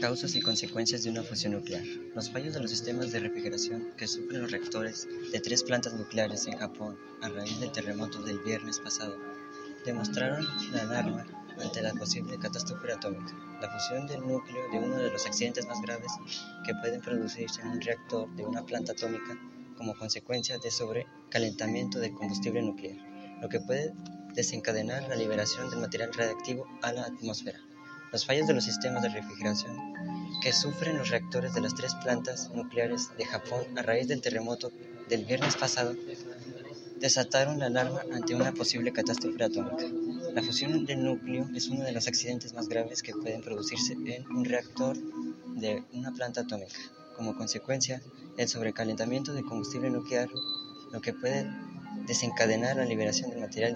Causas y consecuencias de una fusión nuclear. Los fallos de los sistemas de refrigeración que sufren los reactores de tres plantas nucleares en Japón a raíz del terremoto del viernes pasado demostraron la alarma ante la posible catástrofe atómica. La fusión del núcleo de uno de los accidentes más graves que pueden producirse en un reactor de una planta atómica como consecuencia de sobrecalentamiento de combustible nuclear, lo que puede desencadenar la liberación del material radiactivo a la atmósfera. Los fallos de los sistemas de refrigeración que sufren los reactores de las tres plantas nucleares de Japón a raíz del terremoto del viernes pasado desataron la alarma ante una posible catástrofe atómica. La fusión del núcleo es uno de los accidentes más graves que pueden producirse en un reactor de una planta atómica. Como consecuencia, el sobrecalentamiento de combustible nuclear, lo que puede desencadenar la liberación del material